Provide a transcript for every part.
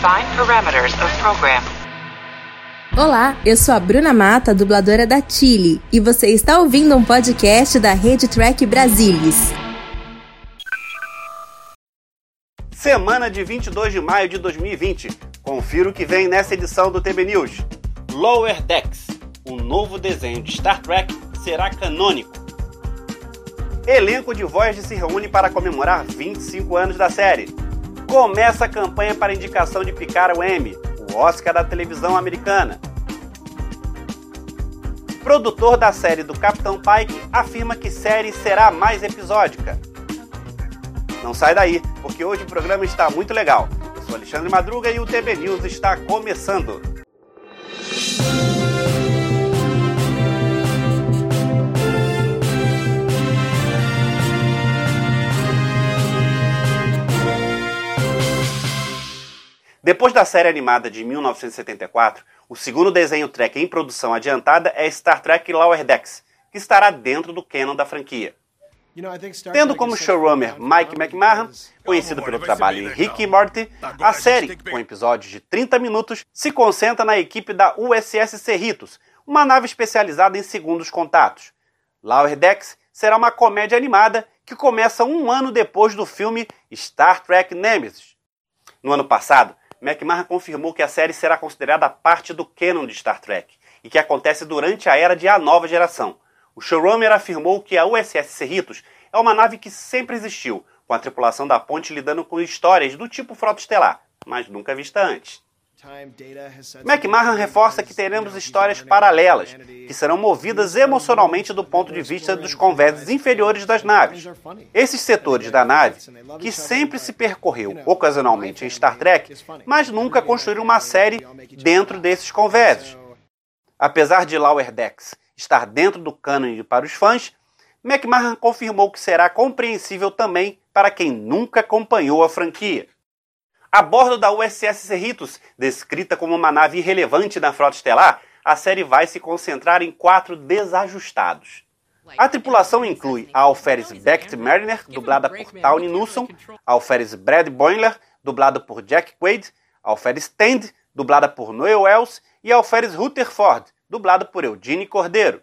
Define parameters of program. Olá, eu sou a Bruna Mata, dubladora da Chile, e você está ouvindo um podcast da Rede Track Brasilis. Semana de 22 de maio de 2020. Confira o que vem nessa edição do TB News. Lower Decks, um novo desenho de Star Trek, será canônico. Elenco de Voyager se reúne para comemorar 25 anos da série. Começa a campanha para indicação de Picard ao Emmy, o Oscar da televisão americana. Produtor da série do Capitão Pike afirma que série será mais episódica. Não sai daí, porque hoje o programa está muito legal. Eu sou Alexandre Madruga e o TB News está começando. Depois da série animada de 1974, o segundo desenho Trek em produção adiantada é Star Trek Lower Decks, que estará dentro do canon da franquia. Tendo como showrunner Mike McMahon, conhecido pelo trabalho em Rick e Morty, a série, com episódios de 30 minutos, se concentra na equipe da USS Cerritos, uma nave especializada em segundos contatos. Lower Decks será uma comédia animada que começa um ano depois do filme Star Trek Nemesis. No ano passado, McMahon confirmou que a série será considerada parte do canon de Star Trek e que acontece durante a era de A Nova Geração. O showrunner afirmou que a USS Cerritos é uma nave que sempre existiu, com a tripulação da ponte lidando com histórias do tipo Frota Estelar, mas nunca vista antes. McMahon reforça que teremos histórias paralelas, que serão movidas emocionalmente do ponto de vista dos convéses inferiores das naves. Esses setores da nave, que sempre se percorreu ocasionalmente em Star Trek, mas nunca construíram uma série dentro desses convéses. Apesar de Lower Decks estar dentro do cânone para os fãs, McMahon confirmou que será compreensível também para quem nunca acompanhou a franquia. A bordo da USS Cerritos, descrita como uma nave irrelevante na frota estelar, a série vai se concentrar em quatro desajustados. A tripulação inclui a Alferes Becht Mariner, dublada por Tawny Newsom, a Alferes Brad Boimler, dublado por Jack Quaid, a Alferes Tend, dublada por Noel Wells, e a Alferes Rutherford, dublado por Eugene Cordeiro.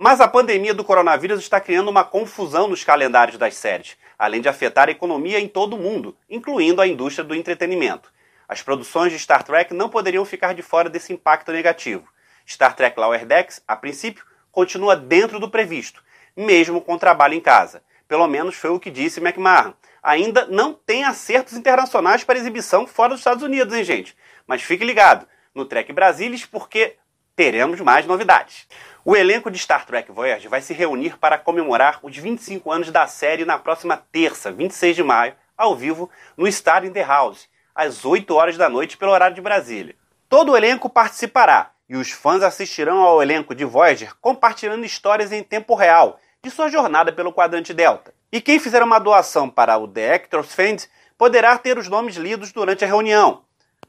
Mas a pandemia do coronavírus está criando uma confusão nos calendários das séries, além de afetar a economia em todo o mundo, incluindo a indústria do entretenimento. As produções de Star Trek não poderiam ficar de fora desse impacto negativo. Star Trek Lower Decks, a princípio, continua dentro do previsto, mesmo com trabalho em casa. Pelo menos foi o que disse McMahon. Ainda não tem acertos internacionais para exibição fora dos Estados Unidos, hein, gente? Mas fique ligado no Trek Brasilis, porque teremos mais novidades. O elenco de Star Trek Voyager vai se reunir para comemorar os 25 anos da série na próxima terça, 26 de maio, ao vivo, no Star in the House, às 8 horas da noite pelo horário de Brasília. Todo o elenco participará e os fãs assistirão ao elenco de Voyager compartilhando histórias em tempo real de sua jornada pelo quadrante Delta. E quem fizer uma doação para o The Actors Fund poderá ter os nomes lidos durante a reunião.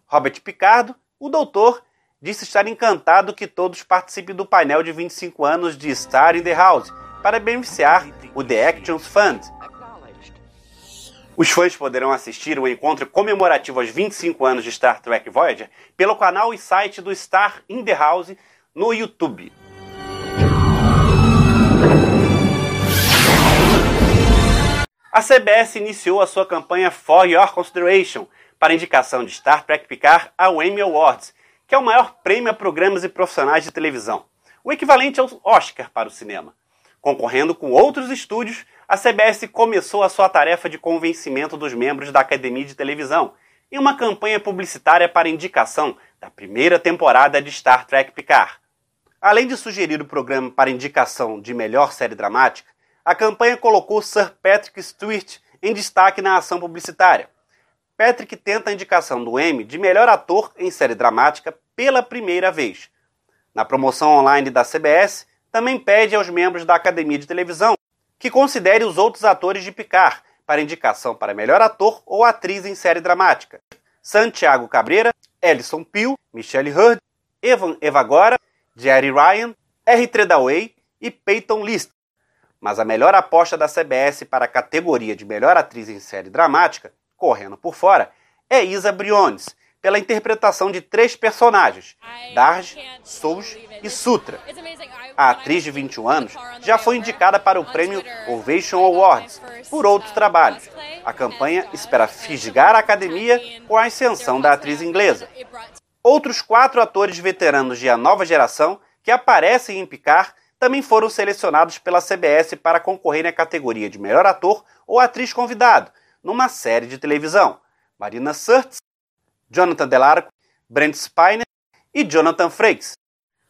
Robert Picardo, o Doutor disse estar encantado que todos participem do painel de 25 anos de Star in the House para beneficiar o The Actions Fund. Os fãs poderão assistir o encontro comemorativo aos 25 anos de Star Trek Voyager pelo canal e site do Star in the House no YouTube. A CBS iniciou a sua campanha For Your Consideration para indicação de Star Trek Picard ao Emmy Awards que é o maior prêmio a programas e profissionais de televisão, o equivalente ao Oscar para o cinema. Concorrendo com outros estúdios, a CBS começou a sua tarefa de convencimento dos membros da Academia de Televisão em uma campanha publicitária para indicação da primeira temporada de Star Trek Picard. Além de sugerir o programa para indicação de melhor série dramática, a campanha colocou Sir Patrick Stewart em destaque na ação publicitária. Patrick tenta a indicação do Emmy de melhor ator em série dramática pela primeira vez. Na promoção online da CBS, também pede aos membros da Academia de Televisão que considere os outros atores de Picard para indicação para melhor ator ou atriz em série dramática. Santiago Cabreira, Ellison Peel, Michelle Hurd, Evan Evagora, Jerry Ryan, R. Tredaway e Peyton List. Mas a melhor aposta da CBS para a categoria de melhor atriz em série dramática correndo por fora, é Isa Briones, pela interpretação de três personagens, Darj, Souj e Sutra. A atriz de 21 anos já foi indicada para o prêmio Ovation Awards por outros trabalhos. A campanha espera fisgar a academia com a ascensão da atriz inglesa. Outros quatro atores veteranos de A Nova Geração que aparecem em Picar também foram selecionados pela CBS para concorrer na categoria de melhor ator ou atriz convidado numa série de televisão. Marina Sirtis, Jonathan Delarco, Brent Spiner e Jonathan Frakes.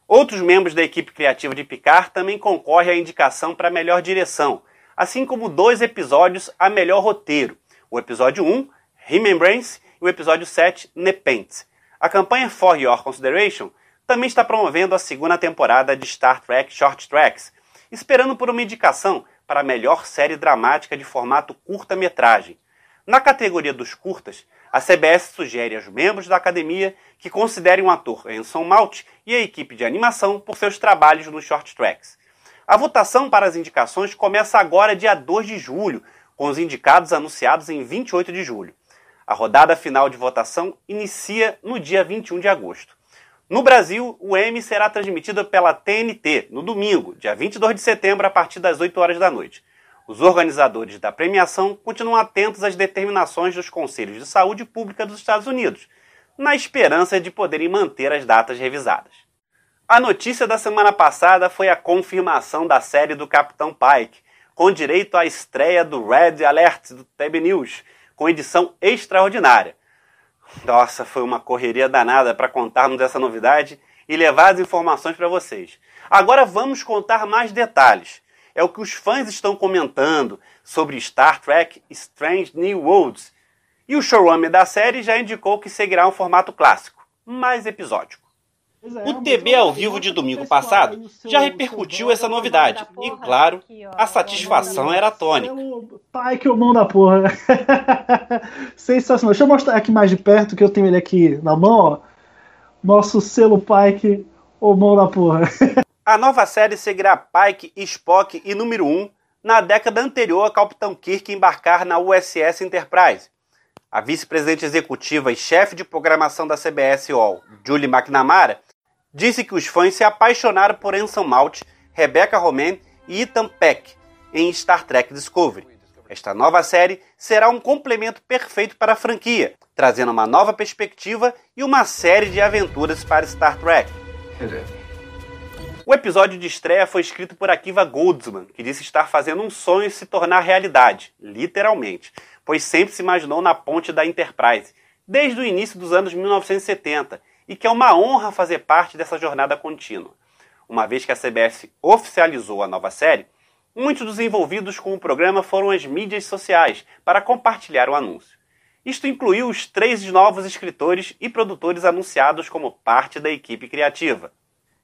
Outros membros da equipe criativa de Picard também concorrem à indicação para melhor direção, assim como dois episódios a melhor roteiro, o episódio 1, Remembrance, e o episódio 7, Nepenthe. A campanha For Your Consideration também está promovendo a segunda temporada de Star Trek Short Tracks, esperando por uma indicação para a melhor série dramática de formato curta-metragem. Na categoria dos curtas, a CBS sugere aos membros da academia que considerem o ator Anson Malt e a equipe de animação por seus trabalhos nos short tracks. A votação para as indicações começa agora, dia 2 de julho, com os indicados anunciados em 28 de julho. A rodada final de votação inicia no dia 21 de agosto. No Brasil, o Emmy será transmitido pela TNT no domingo, dia 22 de setembro, a partir das 8 horas da noite. Os organizadores da premiação continuam atentos às determinações dos Conselhos de Saúde Pública dos Estados Unidos, na esperança de poderem manter as datas revisadas. A notícia da semana passada foi a confirmação da série do Capitão Pike, com direito à estreia do Red Alert do TB News, com edição extraordinária. Nossa, foi uma correria danada para contarmos essa novidade e levar as informações para vocês. Agora vamos contar mais detalhes. É o que os fãs estão comentando sobre Star Trek Strange New Worlds. E o showrunner da série já indicou que seguirá um formato clássico, mais episódico. O TB ao vivo de domingo passado já repercutiu essa novidade. E claro, a satisfação era tônica. Pai, que o mão da porra. Sensacional. Deixa eu mostrar aqui mais de perto que eu tenho ele aqui na mão, ó. Nosso selo Pike, o mão da porra. A nova série seguirá Pike, Spock e número 1 na década anterior a Capitão Kirk embarcar na USS Enterprise. A vice-presidente executiva e chefe de programação da CBS All, Julie McNamara, disse que os fãs se apaixonaram por Anson Mount, Rebecca Romaine e Ethan Peck em Star Trek Discovery. Esta nova série será um complemento perfeito para a franquia, trazendo uma nova perspectiva e uma série de aventuras para Star Trek. O episódio de estreia foi escrito por Akiva Goldsman, que disse estar fazendo um sonho se tornar realidade, literalmente, pois sempre se imaginou na ponte da Enterprise, desde o início dos anos 1970, e que é uma honra fazer parte dessa jornada contínua. Uma vez que a CBS oficializou a nova série, muitos dos envolvidos com o programa foram as mídias sociais para compartilhar o anúncio. Isto incluiu os três novos escritores e produtores anunciados como parte da equipe criativa.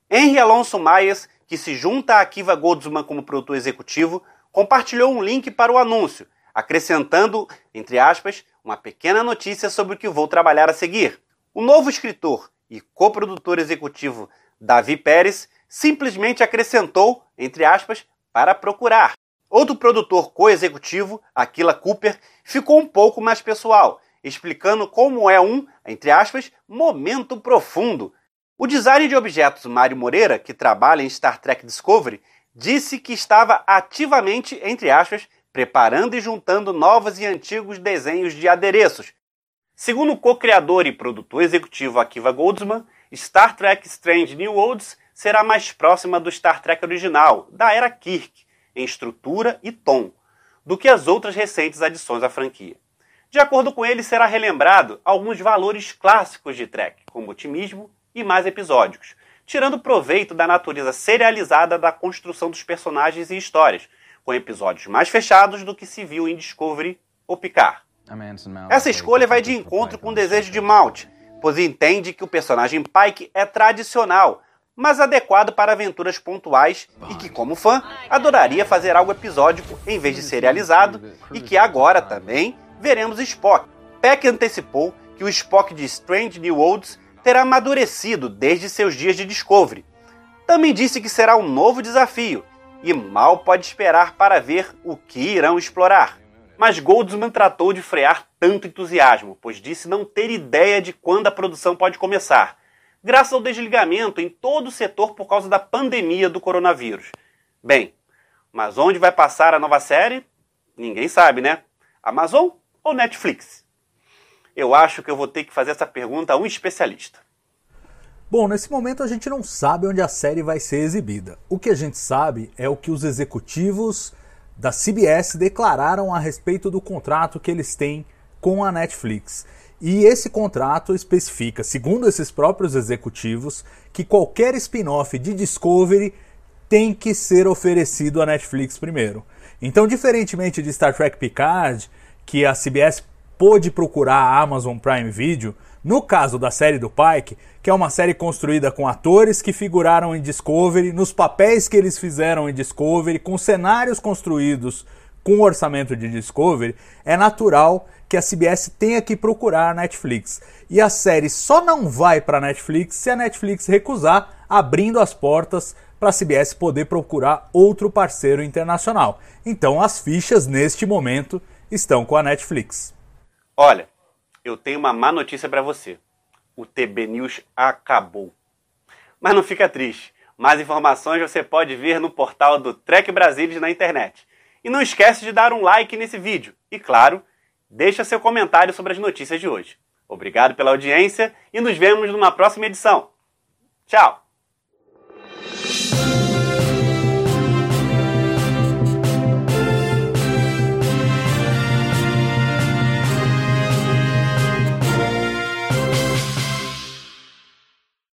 Henry Alonso Maias, que se junta a Akiva Goldsman como produtor executivo, compartilhou um link para o anúncio, acrescentando, entre aspas, uma pequena notícia sobre o que vou trabalhar a seguir. O novo escritor e coprodutor executivo Davi Pérez simplesmente acrescentou, entre aspas, para procurar. Outro produtor co-executivo, Aquila Cooper, ficou um pouco mais pessoal, explicando como é um, entre aspas, momento profundo. O designer de objetos Mário Moreira, que trabalha em Star Trek Discovery, disse que estava ativamente, entre aspas, preparando e juntando novos e antigos desenhos de adereços, Segundo o co-criador e produtor executivo Akiva Goldsman, Star Trek Strange New Worlds será mais próxima do Star Trek original, da era Kirk, em estrutura e tom, do que as outras recentes adições à franquia. De acordo com ele, será relembrado alguns valores clássicos de Trek, como otimismo e mais episódicos, tirando proveito da natureza serializada da construção dos personagens e histórias, com episódios mais fechados do que se viu em Discovery ou Picard. Essa escolha vai de encontro com o desejo de Malt, pois entende que o personagem Pike é tradicional, mas adequado para aventuras pontuais e que, como fã, adoraria fazer algo episódico em vez de serializado e que agora também veremos Spock. Peck antecipou que o Spock de Strange New Worlds terá amadurecido desde seus dias de Discovery. Também disse que será um novo desafio e mal pode esperar para ver o que irão explorar. Mas Goldsman tratou de frear tanto entusiasmo, pois disse não ter ideia de quando a produção pode começar, graças ao desligamento em todo o setor por causa da pandemia do coronavírus. Bem, mas onde vai passar a nova série? Ninguém sabe, né? Amazon ou Netflix? Eu acho que eu vou ter que fazer essa pergunta a um especialista. Bom, nesse momento a gente não sabe onde a série vai ser exibida. O que a gente sabe é o que os executivos da CBS declararam a respeito do contrato que eles têm com a Netflix. E esse contrato especifica, segundo esses próprios executivos, que qualquer spin-off de Discovery tem que ser oferecido à Netflix primeiro. Então, diferentemente de Star Trek Picard, que a CBS pôde procurar a Amazon Prime Video, no caso da série do Pike, que é uma série construída com atores que figuraram em Discovery, nos papéis que eles fizeram em Discovery, com cenários construídos com orçamento de Discovery, é natural que a CBS tenha que procurar a Netflix. E a série só não vai para a Netflix se a Netflix recusar, abrindo as portas para a CBS poder procurar outro parceiro internacional. Então as fichas neste momento estão com a Netflix. Olha, eu tenho uma má notícia para você. O TB News acabou. Mas não fica triste. Mais informações você pode ver no portal do Trek Brasilis na internet. E não esquece de dar um like nesse vídeo. E claro, deixa seu comentário sobre as notícias de hoje. Obrigado pela audiência e nos vemos numa próxima edição. Tchau!